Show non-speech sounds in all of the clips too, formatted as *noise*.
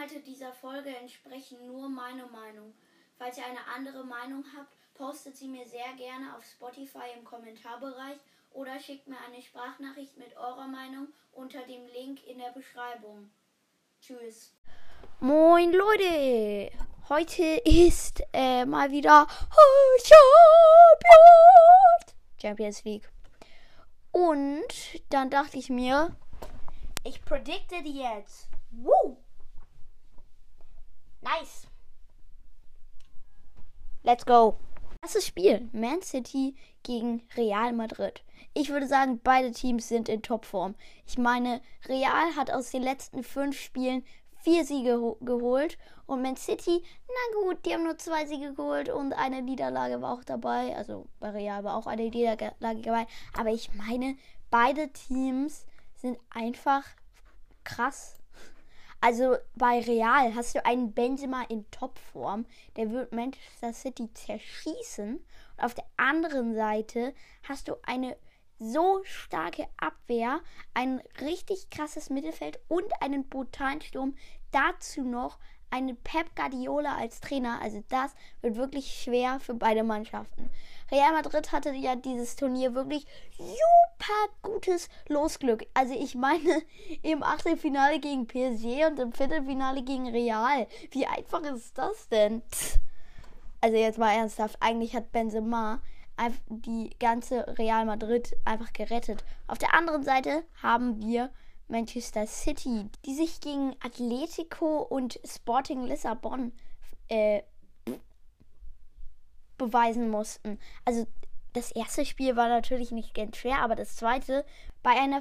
Inhalte dieser Folge entsprechen nur meiner Meinung. Falls ihr eine andere Meinung habt, postet sie mir sehr gerne auf Spotify im Kommentarbereich oder schickt mir eine Sprachnachricht mit eurer Meinung unter dem Link in der Beschreibung. Tschüss. Moin Leute, heute ist äh, mal wieder Champions, League. Und dann dachte ich mir, ich predikte die jetzt. Woo! Nice. Let's go. Erstes Spiel. Man City gegen Real Madrid. Ich würde sagen, beide Teams sind in Topform. Ich meine, Real hat aus den letzten fünf Spielen vier Siege geholt und Man City, na gut, die haben nur zwei Siege geholt und eine Niederlage war auch dabei. Also bei Real war auch eine Niederlage dabei. Aber ich meine, beide Teams sind einfach krass also bei Real hast du einen Benzema in Topform, der wird Manchester City zerschießen. Und auf der anderen Seite hast du eine so starke Abwehr, ein richtig krasses Mittelfeld und einen brutalen Sturm. Dazu noch einen Pep Guardiola als Trainer. Also das wird wirklich schwer für beide Mannschaften. Real Madrid hatte ja dieses Turnier wirklich super gutes Losglück. Also ich meine, *laughs* im Achtelfinale gegen PSG und im Viertelfinale gegen Real. Wie einfach ist das denn? Also jetzt mal ernsthaft, eigentlich hat Benzema die ganze Real Madrid einfach gerettet. Auf der anderen Seite haben wir Manchester City, die sich gegen Atletico und Sporting Lissabon äh, beweisen mussten. Also das erste Spiel war natürlich nicht ganz schwer, aber das zweite, bei einer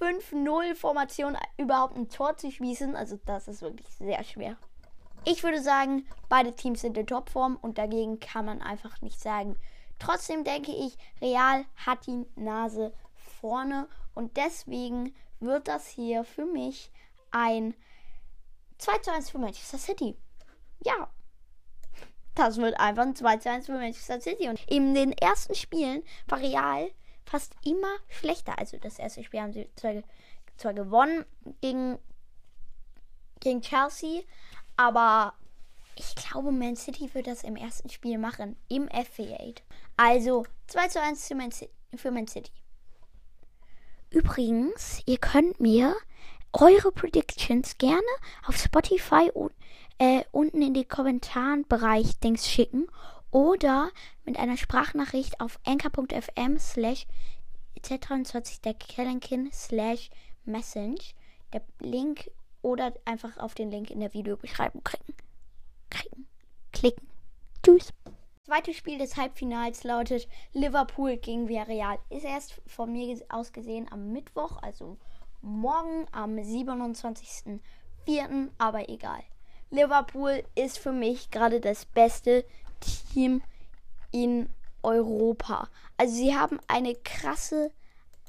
5-5-0-Formation überhaupt ein Tor zu schießen, also das ist wirklich sehr schwer. Ich würde sagen, beide Teams sind in Topform und dagegen kann man einfach nicht sagen. Trotzdem denke ich, Real hat die Nase vorne und deswegen wird das hier für mich ein 2 zu 1 für Manchester City. Ja, das wird einfach ein 2 zu 1 für Manchester City. Und in den ersten Spielen war Real fast immer schlechter. Also das erste Spiel haben sie zwar, zwar gewonnen gegen, gegen Chelsea, aber ich glaube, Man City wird das im ersten Spiel machen. Im FA8. Also 2 zu 1 für Man, für Man City. Übrigens, ihr könnt mir eure Predictions gerne auf Spotify äh, unten in die Kommentarbereich Dings schicken oder mit einer Sprachnachricht auf anchor.fm slash z23 der Kellenkin slash message der Link oder einfach auf den Link in der Videobeschreibung klicken. Klicken. Klicken. Tschüss. Zweites Spiel des Halbfinals lautet Liverpool gegen Villarreal. Ist erst von mir aus gesehen am Mittwoch, also morgen am 27.04., aber egal. Liverpool ist für mich gerade das beste Team in Europa. Also sie haben eine krasse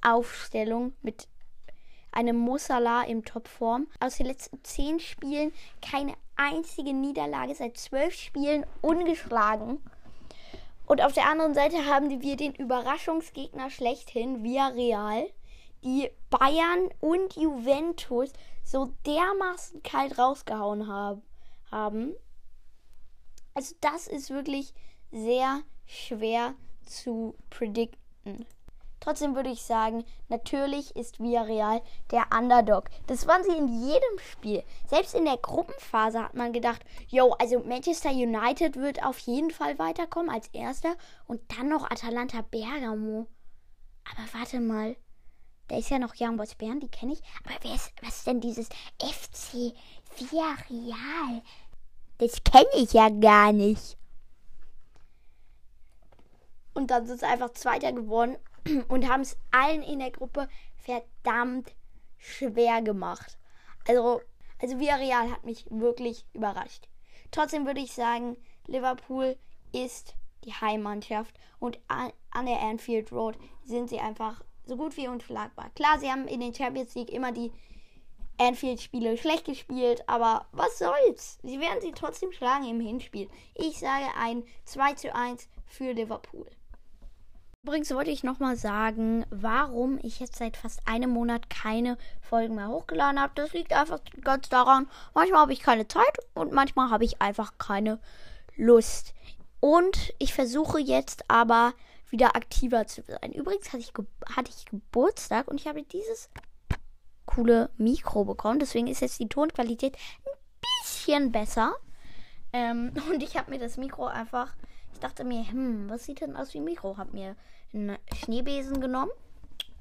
Aufstellung mit einem Musala im Topform. Aus den letzten zehn Spielen keine einzige Niederlage, seit zwölf Spielen ungeschlagen. Und auf der anderen Seite haben wir den Überraschungsgegner schlechthin, Villarreal, die Bayern und Juventus so dermaßen kalt rausgehauen haben. Also das ist wirklich sehr schwer zu predikten. Trotzdem würde ich sagen, natürlich ist Villarreal der Underdog. Das waren sie in jedem Spiel. Selbst in der Gruppenphase hat man gedacht, yo, also Manchester United wird auf jeden Fall weiterkommen als erster und dann noch Atalanta Bergamo. Aber warte mal, da ist ja noch Young Boys Bern, die kenne ich. Aber wer ist, was ist denn dieses FC Villarreal? Das kenne ich ja gar nicht. Und dann sind sie einfach Zweiter geworden und haben es allen in der Gruppe verdammt schwer gemacht. Also, also Villarreal hat mich wirklich überrascht. Trotzdem würde ich sagen, Liverpool ist die Heimmannschaft und an, der Anfield Road sind sie einfach so gut wie unschlagbar. Klar, sie haben in den Champions League immer die Anfield-Spiele schlecht gespielt, aber was soll's? Sie werden sie trotzdem schlagen im Hinspiel. Ich sage ein 2 zu 1 für Liverpool. Übrigens wollte ich nochmal sagen, warum ich jetzt seit fast einem Monat keine Folgen mehr hochgeladen habe. Das liegt einfach ganz daran, manchmal habe ich keine Zeit und manchmal habe ich einfach keine Lust. Und ich versuche jetzt aber wieder aktiver zu sein. Übrigens hatte ich, hatte ich Geburtstag und ich habe dieses coole Mikro bekommen. Deswegen ist jetzt die Tonqualität ein bisschen besser. Ähm, *laughs* und ich habe mir das Mikro einfach, ich dachte mir, hm, was sieht denn aus wie ein Mikro? Habe mir einen Schneebesen genommen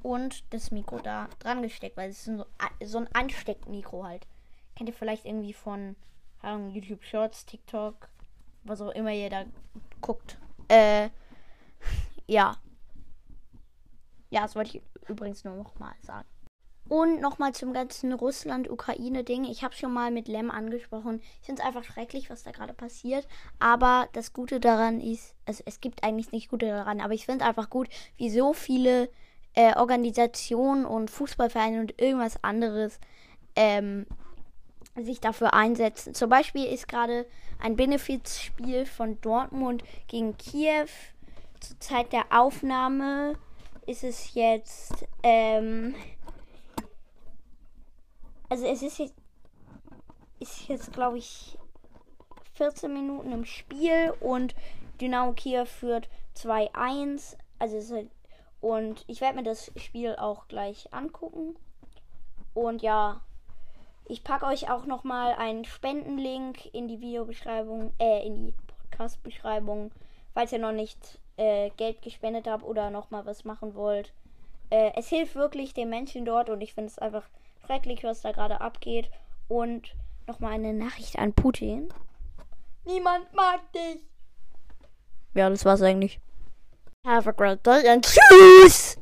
und das Mikro da dran gesteckt, weil es ist so, ein Ansteckmikro halt. Kennt ihr vielleicht irgendwie von YouTube Shorts, TikTok, was auch immer ihr da guckt. Äh, ja. Ja, das wollte ich übrigens nur noch mal sagen. Und nochmal zum ganzen Russland-Ukraine-Ding. Ich habe schon mal mit Lem angesprochen. Ich finde es einfach schrecklich, was da gerade passiert. Aber das Gute daran ist, also es gibt eigentlich nicht Gute daran, aber ich finde es einfach gut, wie so viele äh, Organisationen und Fußballvereine und irgendwas anderes ähm, sich dafür einsetzen. Zum Beispiel ist gerade ein Benefizspiel von Dortmund gegen Kiew. Zur Zeit der Aufnahme ist es jetzt. Ähm, also es ist jetzt, ist jetzt glaube ich 14 Minuten im Spiel und Dynamo Kiew führt 2-1. Also halt, und ich werde mir das Spiel auch gleich angucken. Und ja, ich packe euch auch noch mal einen Spendenlink in die Videobeschreibung, äh, in die Podcast-Beschreibung, falls ihr noch nicht äh, Geld gespendet habt oder noch mal was machen wollt. Äh, es hilft wirklich den Menschen dort und ich finde es einfach schrecklich, was da gerade abgeht. Und nochmal eine Nachricht an Putin. Niemand mag dich. Ja, das war's eigentlich. Have a great day and tschüss!